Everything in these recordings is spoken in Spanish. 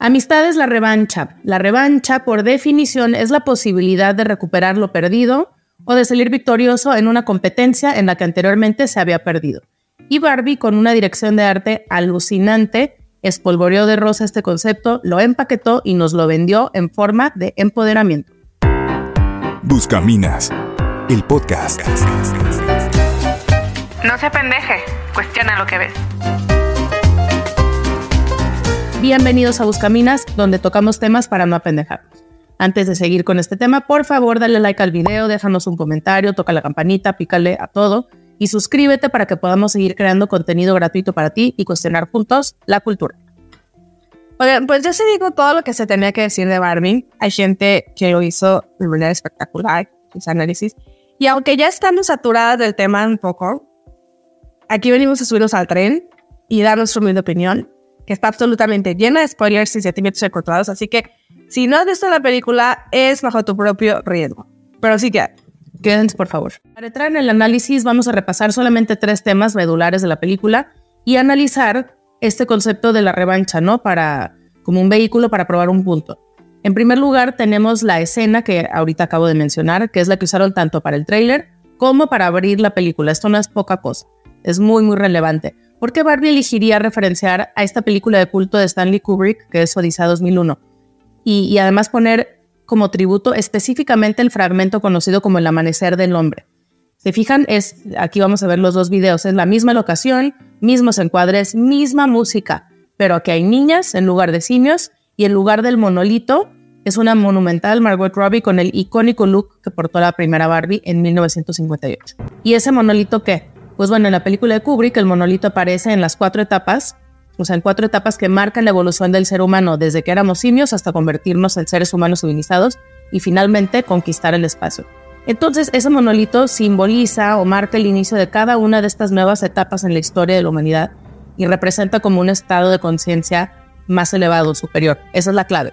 Amistad es la revancha. La revancha, por definición, es la posibilidad de recuperar lo perdido o de salir victorioso en una competencia en la que anteriormente se había perdido. Y Barbie, con una dirección de arte alucinante, espolvoreó de rosa este concepto, lo empaquetó y nos lo vendió en forma de empoderamiento. Buscaminas, el podcast. No se pendeje, cuestiona lo que ves. Bienvenidos a Buscaminas, donde tocamos temas para no apendejarnos. Antes de seguir con este tema, por favor, dale like al video, déjanos un comentario, toca la campanita, pícale a todo y suscríbete para que podamos seguir creando contenido gratuito para ti y cuestionar juntos la cultura. Oigan, pues ya se dijo todo lo que se tenía que decir de Barbie. Hay gente que lo hizo de manera espectacular, sus análisis. Y aunque ya estamos saturadas del tema un poco, aquí venimos a subirnos al tren y dar nuestra humilde opinión que está absolutamente llena de spoilers y sentimientos encontrados, así que si no has visto la película, es bajo tu propio riesgo. Pero sí que quédense, por favor. Para entrar en el análisis, vamos a repasar solamente tres temas medulares de la película y analizar este concepto de la revancha, ¿no? Para, como un vehículo para probar un punto. En primer lugar, tenemos la escena que ahorita acabo de mencionar, que es la que usaron tanto para el tráiler como para abrir la película. Esto no es poca cosa, es muy, muy relevante. ¿Por qué Barbie elegiría referenciar a esta película de culto de Stanley Kubrick, que es Odisea 2001? Y, además poner como tributo específicamente el fragmento conocido como El Amanecer del Hombre. Se fijan, es, aquí vamos a ver los dos videos, es la misma locación, mismos encuadres, misma música, pero aquí hay niñas en lugar de simios y en lugar del monolito es una monumental Margot Robbie con el icónico look que portó la primera Barbie en 1958. ¿Y ese monolito qué? Pues bueno, en la película de Kubrick el monolito aparece en las cuatro etapas, o sea, en cuatro etapas que marcan la evolución del ser humano desde que éramos simios hasta convertirnos en seres humanos civilizados y finalmente conquistar el espacio. Entonces, ese monolito simboliza o marca el inicio de cada una de estas nuevas etapas en la historia de la humanidad y representa como un estado de conciencia más elevado, superior. Esa es la clave,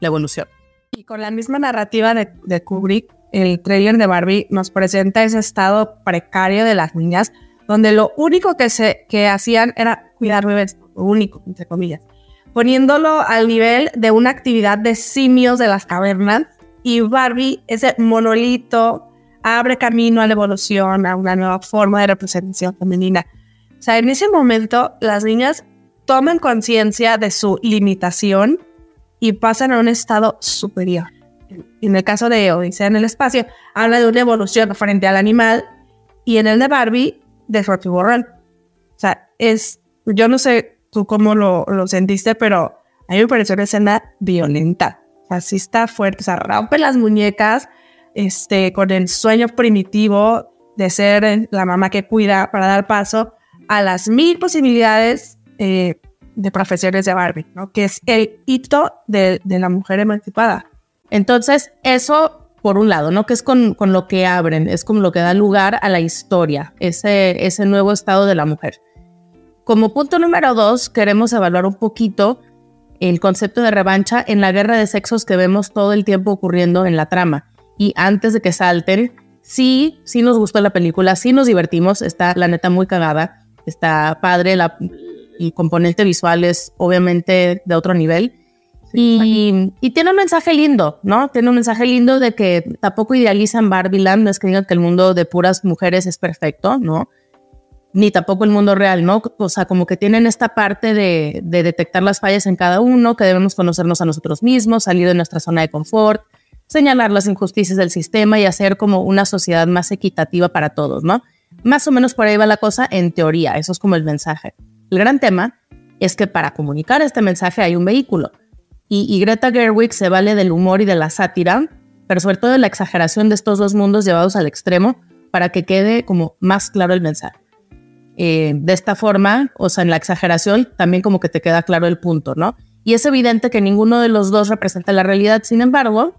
la evolución. Y con la misma narrativa de, de Kubrick, el trailer de Barbie nos presenta ese estado precario de las niñas, donde lo único que, se, que hacían era cuidar bebés, lo único, entre comillas, poniéndolo al nivel de una actividad de simios de las cavernas. Y Barbie, ese monolito, abre camino a la evolución, a una nueva forma de representación femenina. O sea, en ese momento las niñas toman conciencia de su limitación y pasan a un estado superior en el caso de Odisea en el espacio, habla de una evolución frente al animal y en el de Barbie, de su borrón. O sea, es, yo no sé tú cómo lo, lo sentiste, pero a mí me pareció una escena violenta. O sea, sí está fuerte, o sea, rompe las muñecas este, con el sueño primitivo de ser la mamá que cuida para dar paso a las mil posibilidades eh, de profesiones de Barbie, ¿no? que es el hito de, de la mujer emancipada. Entonces, eso por un lado, ¿no? Que es con, lo que abren, es como lo que da lugar a la historia, ese, ese nuevo estado de la mujer. Como punto número dos, queremos evaluar un poquito el concepto de revancha en la guerra de sexos que vemos todo el tiempo ocurriendo en la trama. Y antes de que salten, sí, sí nos gustó la película, sí nos divertimos, está la neta muy cagada, está padre, el componente visual es obviamente de otro nivel y, tiene un mensaje lindo, ¿no? Tiene un mensaje lindo de que tampoco idealizan Barbieland, no es que digan que el mundo de puras mujeres es perfecto, ¿no? Ni tampoco el mundo real, ¿no? O sea, como que tienen esta parte de, de detectar las fallas en cada uno, que debemos conocernos a nosotros mismos, salir de nuestra zona de confort, señalar las injusticias del sistema y hacer como una sociedad más equitativa para todos, ¿no? Más o menos por ahí va la cosa en teoría, eso es como el mensaje. El gran tema es que para comunicar este mensaje hay un vehículo y, Greta Gerwig se vale del humor y de la sátira, pero sobre todo de la exageración de estos dos mundos llevados al extremo para que quede como más claro el mensaje. Eh, de esta forma, o sea, en la exageración también como que te queda claro el punto, ¿no? Y es evidente que ninguno de los dos representa la realidad, sin embargo,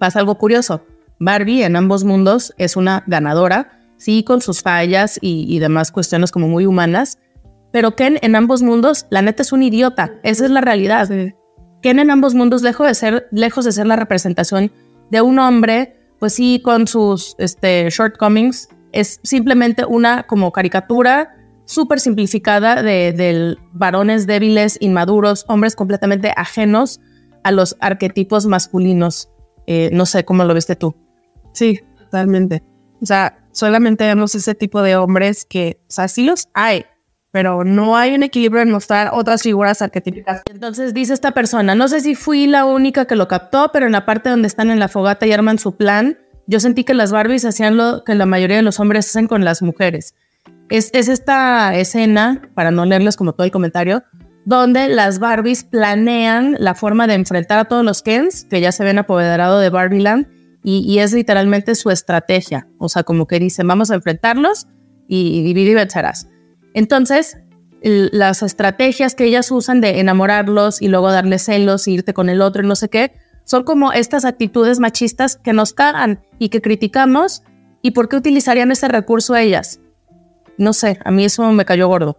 pasa algo curioso. Barbie en ambos mundos es una ganadora, sí, con sus fallas y, demás cuestiones como muy humanas, pero Ken en ambos mundos, la neta es un idiota, esa es la realidad. Ken en ambos mundos, lejos de ser, lejos de ser la representación de un hombre, pues sí, con sus este, shortcomings, es simplemente una como caricatura súper simplificada de, de varones débiles, inmaduros, hombres completamente ajenos a los arquetipos masculinos. Eh, no sé cómo lo viste tú. Sí, totalmente. O sea, solamente vemos ese tipo de hombres que, o sea, sí los hay, pero no hay un equilibrio en mostrar otras figuras arquetípicas. Entonces dice esta persona, no sé si fui la única que lo captó, pero en la parte donde están en la fogata y arman su plan, yo sentí que las Barbies hacían lo que la mayoría de los hombres hacen con las mujeres. Es, es esta escena, para no leerles como todo el comentario, donde las Barbies planean la forma de enfrentar a todos los Kens que ya se ven apoderado de Barbieland y, y es literalmente su estrategia. O sea, como que dicen, vamos a enfrentarlos y divide y vencerás. Entonces, las estrategias que ellas usan de enamorarlos y luego darles celos y irte con el otro y no sé qué, son como estas actitudes machistas que nos cagan y que criticamos. ¿Y por qué utilizarían ese recurso ellas? No sé, a mí eso me cayó gordo.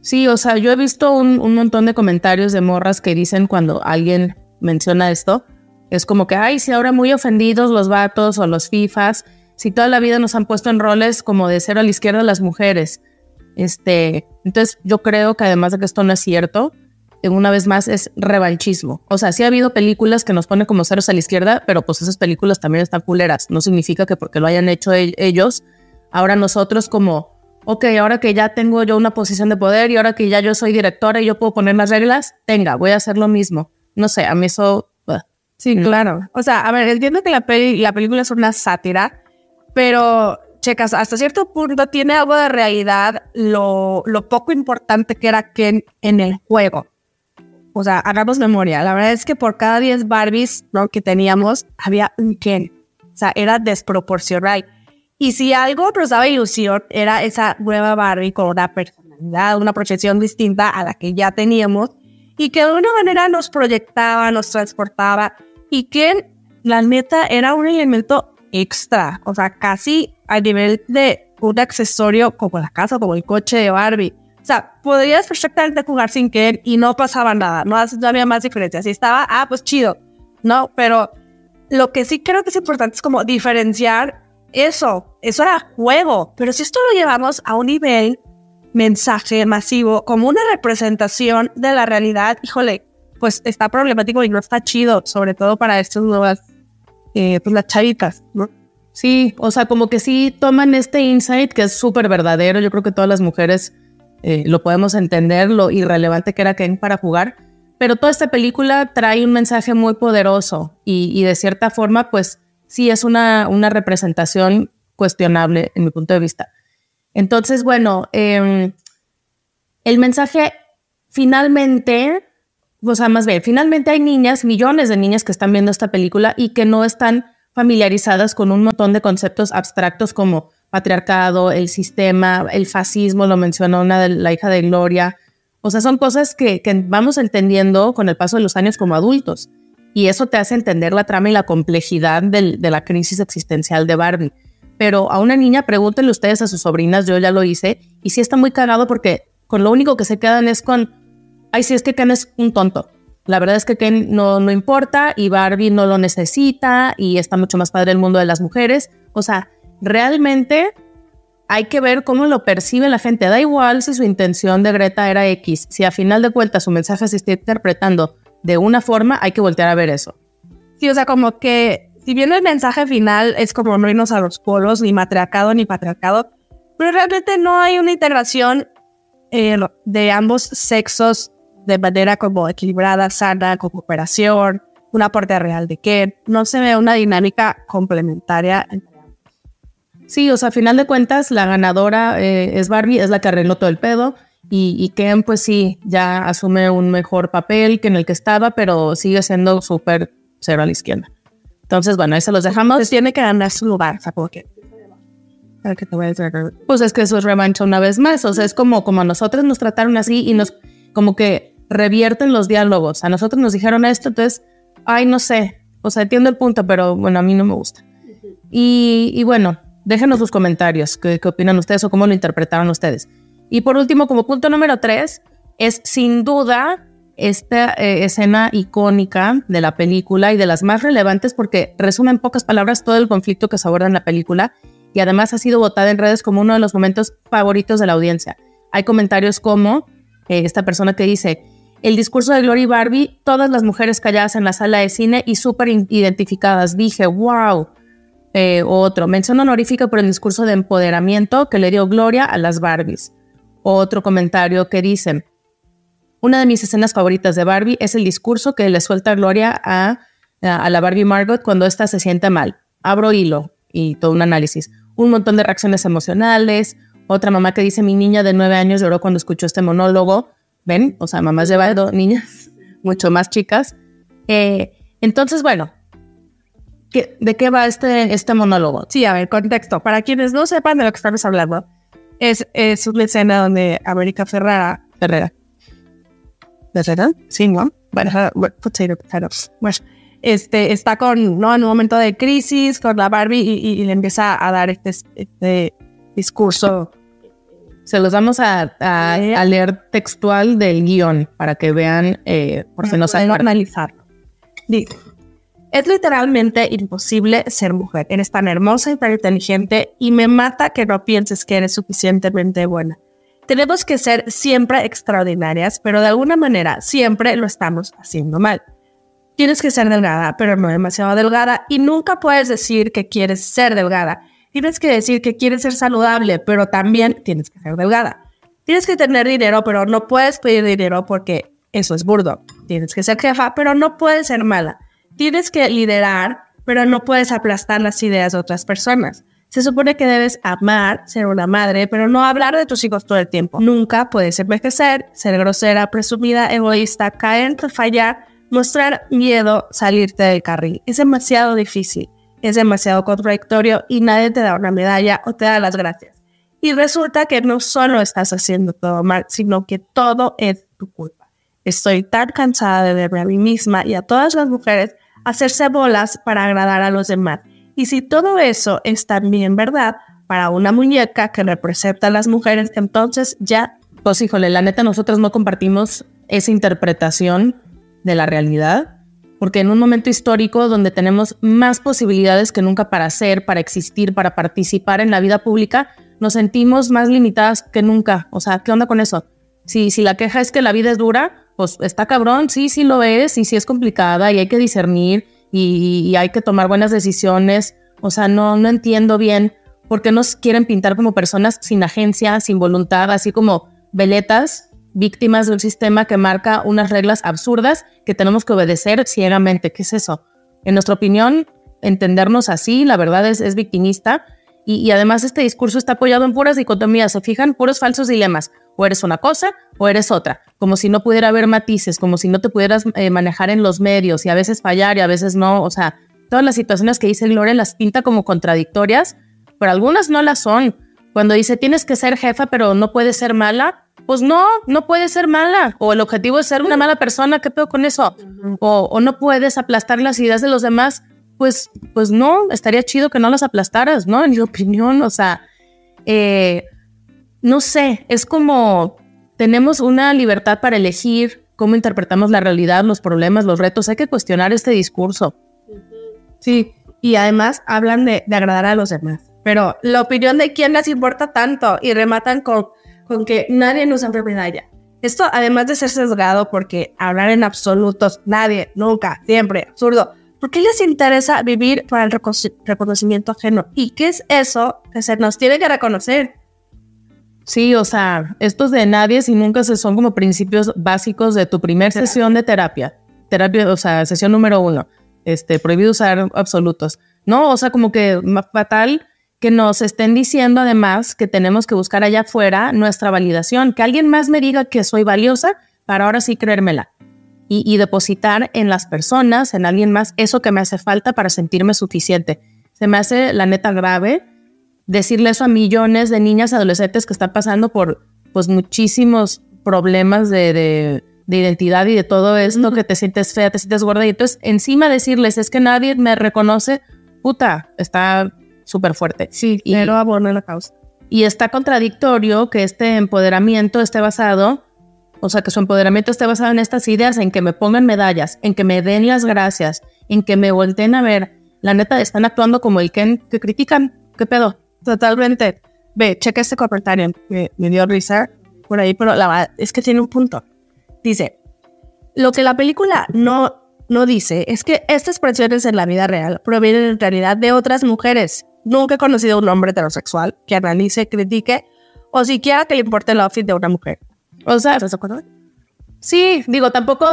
Sí, o sea, yo he visto un, un, montón de comentarios de morras que dicen cuando alguien menciona esto, es como que, ay, si ahora muy ofendidos los vatos o los FIFAs, si toda la vida nos han puesto en roles como de cero a la izquierda las mujeres. Este, entonces yo creo que además de que esto no es cierto, una vez más es revanchismo. O sea, sí ha habido películas que nos ponen como ceros a la izquierda, pero pues esas películas también están culeras. No significa que porque lo hayan hecho ellos, ahora nosotros como ok, ahora que ya tengo yo una posición de poder y ahora que ya yo soy directora y yo puedo poner las reglas, tenga, voy a hacer lo mismo. No sé, a mí eso... sí, claro. O sea, a ver, entiendo que la, la película es una sátira, pero, checas, hasta cierto punto tiene algo de realidad lo, lo poco importante que era Ken en el juego. O sea, hagamos memoria. La verdad es que por cada 10 Barbies ¿no? que teníamos, había un Ken. O sea, era desproporcional. Y si algo nos daba ilusión, era esa nueva Barbie con una personalidad, una proyección distinta a la que ya teníamos y que de una manera nos proyectaba, nos transportaba y que la neta era un elemento extra, o sea, casi a nivel de un accesorio como la casa, como el coche de Barbie. O sea, podrías perfectamente jugar sin querer y no pasaba nada, no, no había más diferencias. Si estaba, ah, pues chido, ¿no? Pero lo que sí creo que es importante es como diferenciar eso, eso era juego. Pero si esto lo llevamos a un nivel mensaje masivo, como una representación de la realidad, híjole, pues está problemático y no está chido, sobre todo para estas nuevas, eh, pues las chavitas, ¿no? Sí, o sea, como que sí toman este insight que es súper verdadero. Yo creo que todas las mujeres eh, lo podemos entender, lo irrelevante que era Ken para jugar. Pero toda esta película trae un mensaje muy poderoso y, y de cierta forma, pues sí es una, una representación cuestionable en mi punto de vista. Entonces, bueno, eh, el mensaje finalmente, o sea, más bien, finalmente hay niñas, millones de niñas que están viendo esta película y que no están familiarizadas con un montón de conceptos abstractos como patriarcado, el sistema, el fascismo, lo mencionó una de la hija de Gloria. O sea, son cosas que, vamos entendiendo con el paso de los años como adultos y eso te hace entender la trama y la complejidad del, de la crisis existencial de Barbie. Pero a una niña, pregúntenle ustedes a sus sobrinas, yo ya lo hice, y sí está muy cagado porque con lo único que se quedan es con, ay, sí, es que Ken es un tonto. La verdad es que Ken no, no importa y Barbie no lo necesita y está mucho más padre el mundo de las mujeres. O sea, realmente hay que ver cómo lo percibe la gente. Da igual si su intención de Greta era X, si a final de cuentas su mensaje se está interpretando de una forma, hay que voltear a ver eso. Sí, o sea, como que si bien el mensaje final es como no irnos a los polos, ni matriarcado ni patriarcado, pero realmente no hay una integración eh, de ambos sexos de manera como equilibrada, sana, con cooperación, un aporte real de que no se ve una dinámica complementaria Sí, o sea, a final de cuentas, la ganadora eh, es Barbie, es la que arregló todo el pedo. Y, y Ken, pues sí, ya asume un mejor papel que en el que estaba, pero sigue siendo súper cero a la izquierda. Entonces, bueno, ahí se los dejamos. Pues tiene que ganar su lugar, o sea, como que... Pues es que eso es revancha una vez más. O sea, es como, como a nosotros nos trataron así y nos como que revierten los diálogos. A nosotros nos dijeron esto, entonces, ay, no sé. O sea, entiendo el punto, pero bueno, a mí no me gusta. Y, y bueno, déjenos sus comentarios. ¿Qué, ¿Qué opinan ustedes o cómo lo interpretaron ustedes? Y por último, como punto número tres, es sin duda esta eh, escena icónica de la película y de las más relevantes porque resume en pocas palabras todo el conflicto que se aborda en la película y además ha sido votada en redes como uno de los momentos favoritos de la audiencia. hay comentarios como eh, esta persona que dice, el discurso de Glory Barbie, todas las mujeres calladas en la sala de cine y súper identificadas. Dije, wow. Eh, otro, mención honorífica por el discurso de empoderamiento que le dio Gloria a las Barbies. Otro comentario que dice, una de mis escenas favoritas de Barbie es el discurso que le suelta Gloria a, a la Barbie Margot cuando ésta se siente mal. Abro hilo y todo un análisis. Un montón de reacciones emocionales. Otra mamá que dice, mi niña de nueve años lloró cuando escuchó este monólogo. ¿Ven? O sea, mamás llevan niñas mucho más chicas. Eh, entonces, bueno, ¿De qué va este, este monólogo? Sí, a ver, contexto. Para quienes no sepan de lo que estamos hablando, es, es una escena donde América Ferrara. Ferrera. ¿Ferrera? Sí, ¿no? Bueno, potato, potatoes. Bueno, este, está con, ¿no? En un momento de crisis con la Barbie y, le empieza a dar este, este discurso. Se los vamos a, a, leer textual del guion para que vean, eh, por si no saben analizarlo. Dice. Es literalmente imposible ser mujer. Eres tan hermosa y tan inteligente y me mata que no pienses que eres suficientemente buena. Tenemos que ser siempre extraordinarias, pero de alguna manera siempre lo estamos haciendo mal. Tienes que ser delgada, pero no demasiado delgada, y nunca puedes decir que quieres ser delgada. Tienes que decir que quieres ser saludable, pero también tienes que ser delgada. Tienes que tener dinero, pero no puedes pedir dinero porque eso es burdo. Tienes que ser jefa, pero no puedes ser mala. Tienes que liderar, pero no puedes aplastar las ideas de otras personas. Se supone que debes amar, ser una madre, pero no hablar de tus hijos todo el tiempo. Nunca puedes envejecer, ser grosera, presumida, egoísta, caer, fallar, mostrar miedo, salirte del carril. Es demasiado difícil, es demasiado contradictorio y nadie te da una medalla o te da las gracias. Y resulta que no solo estás haciendo todo mal, sino que todo es tu culpa. Estoy tan cansada de verme a mí misma y a todas las mujeres hacerse bolas para agradar a los demás. Y si todo eso es también verdad para una muñeca que representa a las mujeres, entonces ya... Pues híjole, la neta nosotros no compartimos esa interpretación de la realidad, porque en un momento histórico donde tenemos más posibilidades que nunca para ser, para existir, para participar en la vida pública, nos sentimos más limitadas que nunca. O sea, ¿qué onda con eso? Si, si la queja es que la vida es dura, pues está cabrón, sí, sí lo es, y sí es complicada, y hay que discernir, y, hay que tomar buenas decisiones. O sea, no, no entiendo bien por qué nos quieren pintar como personas sin agencia, sin voluntad, así como veletas, víctimas de un sistema que marca unas reglas absurdas que tenemos que obedecer ciegamente. ¿Qué es eso? En nuestra opinión, entendernos así, la verdad es, es victimista. Y, además este discurso está apoyado en puras dicotomías, se fijan, puros falsos dilemas o eres una cosa o eres otra, como si no pudiera haber matices, como si no te pudieras eh, manejar en los medios y a veces fallar y a veces no, o sea, todas las situaciones que dice Gloria las pinta como contradictorias, pero algunas no las son. Cuando dice tienes que ser jefa pero no puedes ser mala, pues no, no puedes ser mala. O el objetivo es ser una mala persona, ¿qué pedo con eso? O, o no puedes aplastar las ideas de los demás, pues, pues no, estaría chido que no las aplastaras, ¿no? En mi opinión, o sea, eh, no sé, es como tenemos una libertad para elegir cómo interpretamos la realidad, los problemas, los retos. Hay que cuestionar este discurso. Sí, y además hablan de, agradar a los demás. Pero la opinión de quién les importa tanto y rematan con, con que nadie nos enfermedad ya. Esto, además de ser sesgado, porque hablar en absolutos, nadie, nunca, siempre, absurdo. ¿Por qué les interesa vivir para el reconocimiento ajeno? ¿Y qué es eso que se nos tiene que reconocer? Sí, o sea, estos de nadie si nunca se son como principios básicos de tu primer sesión de terapia. Terapia, o sea, sesión número uno. Este, prohibido usar absolutos. No, o sea, como que fatal que nos estén diciendo además que tenemos que buscar allá afuera nuestra validación, que alguien más me diga que soy valiosa para ahora sí creérmela y, y depositar en las personas, en alguien más, eso que me hace falta para sentirme suficiente. Se me hace la neta grave decirle eso a millones de niñas adolescentes que están pasando por pues muchísimos problemas de, de, identidad y de todo esto, que te sientes fea, te sientes gorda y entonces encima decirles es que nadie me reconoce, puta, está súper fuerte. Sí, pero abona la causa. Y está contradictorio que este empoderamiento esté basado, o sea, que su empoderamiento esté basado en estas ideas, en que me pongan medallas, en que me den las gracias, en que me volteen a ver. La neta, están actuando como el Ken que critican. ¿Qué pedo? Totalmente. Ve, checa este comentario que me dio risa. por ahí, pero la verdad es que tiene un punto. Dice, lo que la película no, no dice es que estas expresiones en la vida real provienen en realidad de otras mujeres. Nunca he conocido a un hombre heterosexual que analice, critique o siquiera que le importe el outfit de una mujer. O sea, ¿Estás de acuerdo? sí, digo, tampoco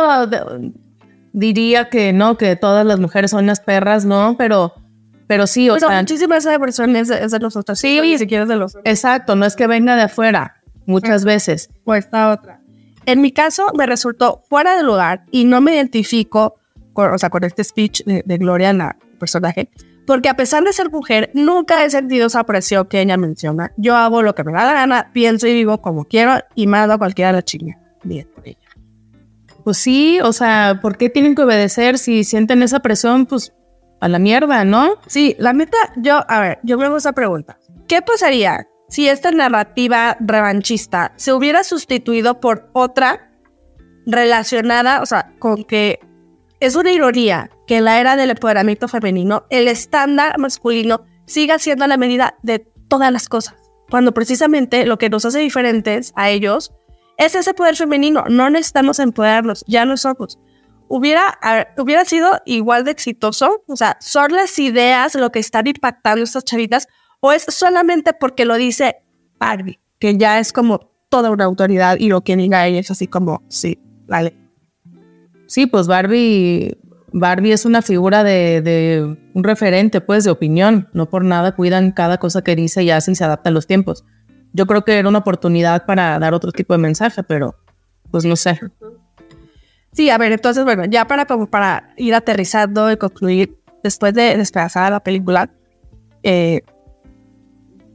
diría que no, que todas las mujeres son unas perras, no, pero, pero sí, o Pero sea, muchísimas de versión es, de- es de nosotros. Sí, ni siquiera es de los exacto, no es que venga de afuera, muchas veces. o esta otra. En mi caso, me resultó fuera de lugar y no me identifico con, o sea, con este speech de, de Gloria en la personaje, porque a pesar de ser mujer, nunca he sentido esa presión que ella menciona. Yo hago lo que me da la gana, pienso y vivo como quiero y mando a cualquiera a la chinga. Bien por ella. Pues sí, o sea, ¿por qué tienen que obedecer si sienten esa presión? Pues a la mierda, ¿no? Sí, la neta, yo, a ver, yo me hago esa pregunta. ¿Qué pasaría si esta narrativa revanchista se hubiera sustituido por otra relacionada, o sea, con que es una ironía que en la era del empoderamiento femenino, el estándar masculino siga siendo la medida de todas las cosas, cuando precisamente lo que nos hace diferentes a ellos es ese poder femenino. No necesitamos empoderarnos, ya no somos. Hubiera, hubiera sido igual de exitoso, o sea, son las ideas lo que están impactando a estas chavitas, o es solamente porque lo dice Barbie, que ya es como toda una autoridad y lo que diga ella es así como, sí, vale. Sí, pues Barbie, Barbie es una figura de, un referente, pues, de opinión. No por nada cuidan cada cosa que dice y hace y se adapta a los tiempos. Yo creo que era una oportunidad para dar otro tipo de mensaje, pero pues no sé. Sí, a ver, entonces, bueno, ya para ir aterrizando y concluir, después de despedazar la película, eh,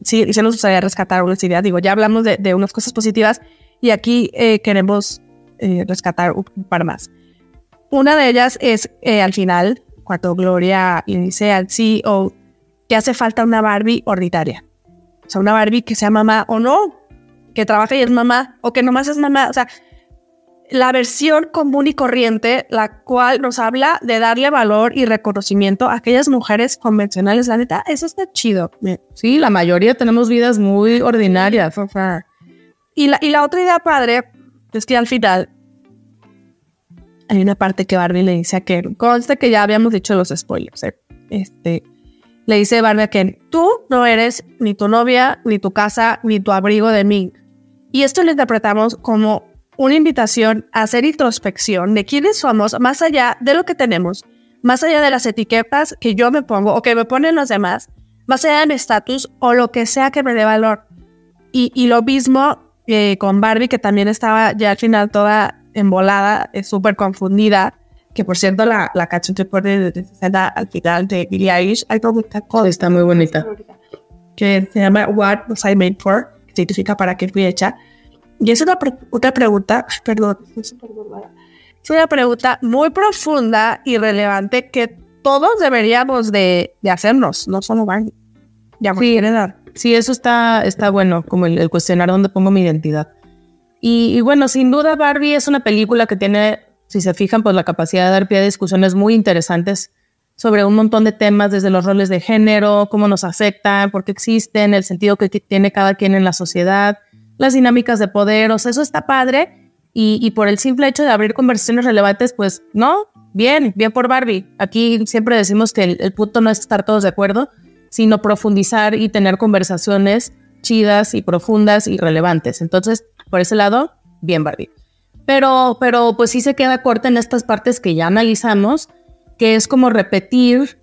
sí, sí nos gustaría rescatar unas ideas. Digo, ya hablamos de, de unas cosas positivas y aquí eh, queremos eh, rescatar un par más. Una de ellas es eh, al final, cuando Gloria le dice al CEO que hace falta una Barbie ordinaria. O sea, una Barbie que sea mamá o no, que trabaja y es mamá, o que nomás es mamá. O sea, la versión común y corriente, la cual nos habla de darle valor y reconocimiento a aquellas mujeres convencionales. La neta, eso está chido. Sí, la mayoría tenemos vidas muy ordinarias. Y la, y la otra idea padre es que al final hay una parte que Barbie le dice a Ken, conste que ya habíamos dicho los spoilers, ¿eh? este, le dice Barbie a Ken, tú no eres ni tu novia, ni tu casa, ni tu abrigo de mí. Y esto lo interpretamos como una invitación a hacer introspección de quiénes somos más allá de lo que tenemos, más allá de las etiquetas que yo me pongo o que me ponen los demás, más allá de mi estatus o lo que sea que me dé valor. Y, y lo mismo eh, con Barbie, que también estaba ya al final toda embolada, es súper confundida. Que por cierto, la, la canción de, de, de escena al final de Billie Eilish, hay como cosa Está muy bonita. que se llama What Was I Made For, que significa para qué fui hecha. Y es una, pre- una pregunta, perdón, es una pregunta muy profunda y relevante que todos deberíamos de, de hacernos, no solo Barbie. Ya Sí. Sí, eso está, está bueno, como el, el cuestionar dónde pongo mi identidad. Y, bueno, sin duda Barbie es una película que tiene, si se fijan, pues la capacidad de dar pie a discusiones muy interesantes sobre un montón de temas, desde los roles de género, cómo nos afectan, por qué existen, el sentido que tiene cada quien en la sociedad, las dinámicas de poder, o sea, eso está padre. Y, y por el simple hecho de abrir conversaciones relevantes, pues no, bien, bien por Barbie. Aquí siempre decimos que el, el punto no es estar todos de acuerdo, sino profundizar y tener conversaciones chidas y profundas y relevantes. Entonces, por ese lado, bien Barbie. Pero, pero pues sí se queda corta en estas partes que ya analizamos, que es como repetir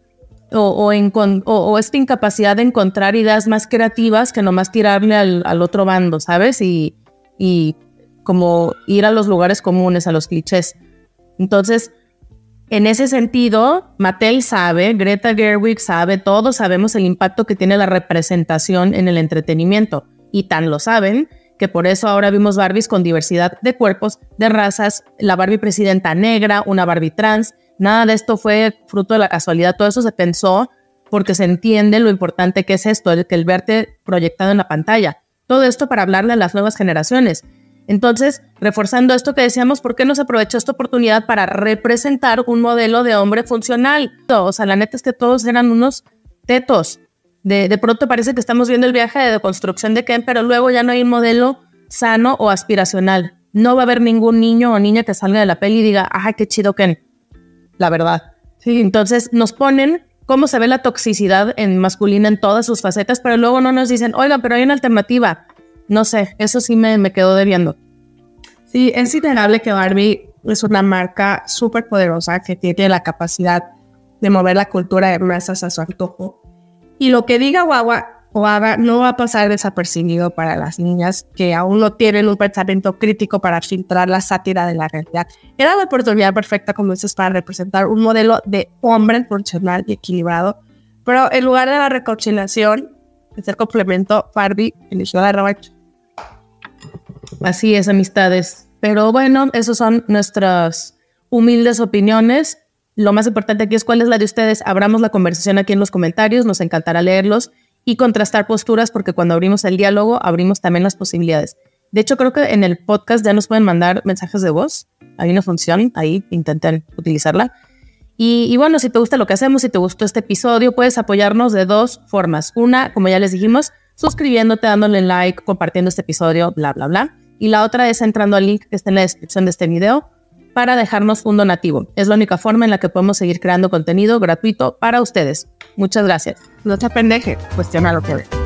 o, o, encon- o- o esta incapacidad de encontrar ideas más creativas que nomás tirarle al, al otro bando, ¿sabes? Y, y como ir a los lugares comunes, a los clichés. Entonces, en ese sentido, Mattel sabe, Greta Gerwig sabe, todos sabemos el impacto que tiene la representación en el entretenimiento. Y tan lo saben que por eso ahora vimos Barbies con diversidad de cuerpos, de razas, la Barbie presidenta negra, una Barbie trans. Nada de esto fue fruto de la casualidad, todo eso se pensó porque se entiende lo importante que es esto, el que el verte proyectado en la pantalla. Todo esto para hablarle a las nuevas generaciones. Entonces, reforzando esto que decíamos, ¿por qué no se aprovechó esta oportunidad para representar un modelo de hombre funcional? O sea, la neta es que todos eran unos tetos. De, de pronto parece que estamos viendo el viaje de deconstrucción de Ken, pero luego ya no hay un modelo sano o aspiracional. No va a haber ningún niño o niña que salga de la peli y diga, ajá, qué chido Ken. La verdad. Sí, entonces nos ponen cómo se ve la toxicidad en masculina en todas sus facetas, pero luego no nos dicen, oiga, pero hay una alternativa. No sé, eso sí me, me quedó debiendo. Sí, es innegable que Barbie es una marca súper poderosa que tiene la capacidad de mover la cultura de masas a su antojo. Y lo que diga Guagua o no va a pasar desapercibido para las niñas que aún no tienen un pensamiento crítico para filtrar la sátira de la realidad. Era la oportunidad perfecta, como dices, para representar un modelo de hombre funcional y equilibrado. Pero en lugar de la reconciliación, de ser complemento, Barbie eligió la revancha. Así es, amistades. Pero bueno, esas son nuestras humildes opiniones. Lo más importante aquí es cuál es la de ustedes. Abramos la conversación aquí en los comentarios, nos encantará leerlos y contrastar posturas porque cuando abrimos el diálogo abrimos también las posibilidades. De hecho, creo que en el podcast ya nos pueden mandar mensajes de voz. Hay una función ahí, intenten utilizarla. Y, y, bueno, si te gusta lo que hacemos, si te gustó este episodio, puedes apoyarnos de dos formas. Una, como ya les dijimos, suscribiéndote, dándole like, compartiendo este episodio, bla, bla, bla. Y la otra es entrando al link que está en la descripción de este video para dejarnos un donativo. Es la única forma en la que podemos seguir creando contenido gratuito para ustedes. Muchas gracias. No te pendeje, cuestiona lo que.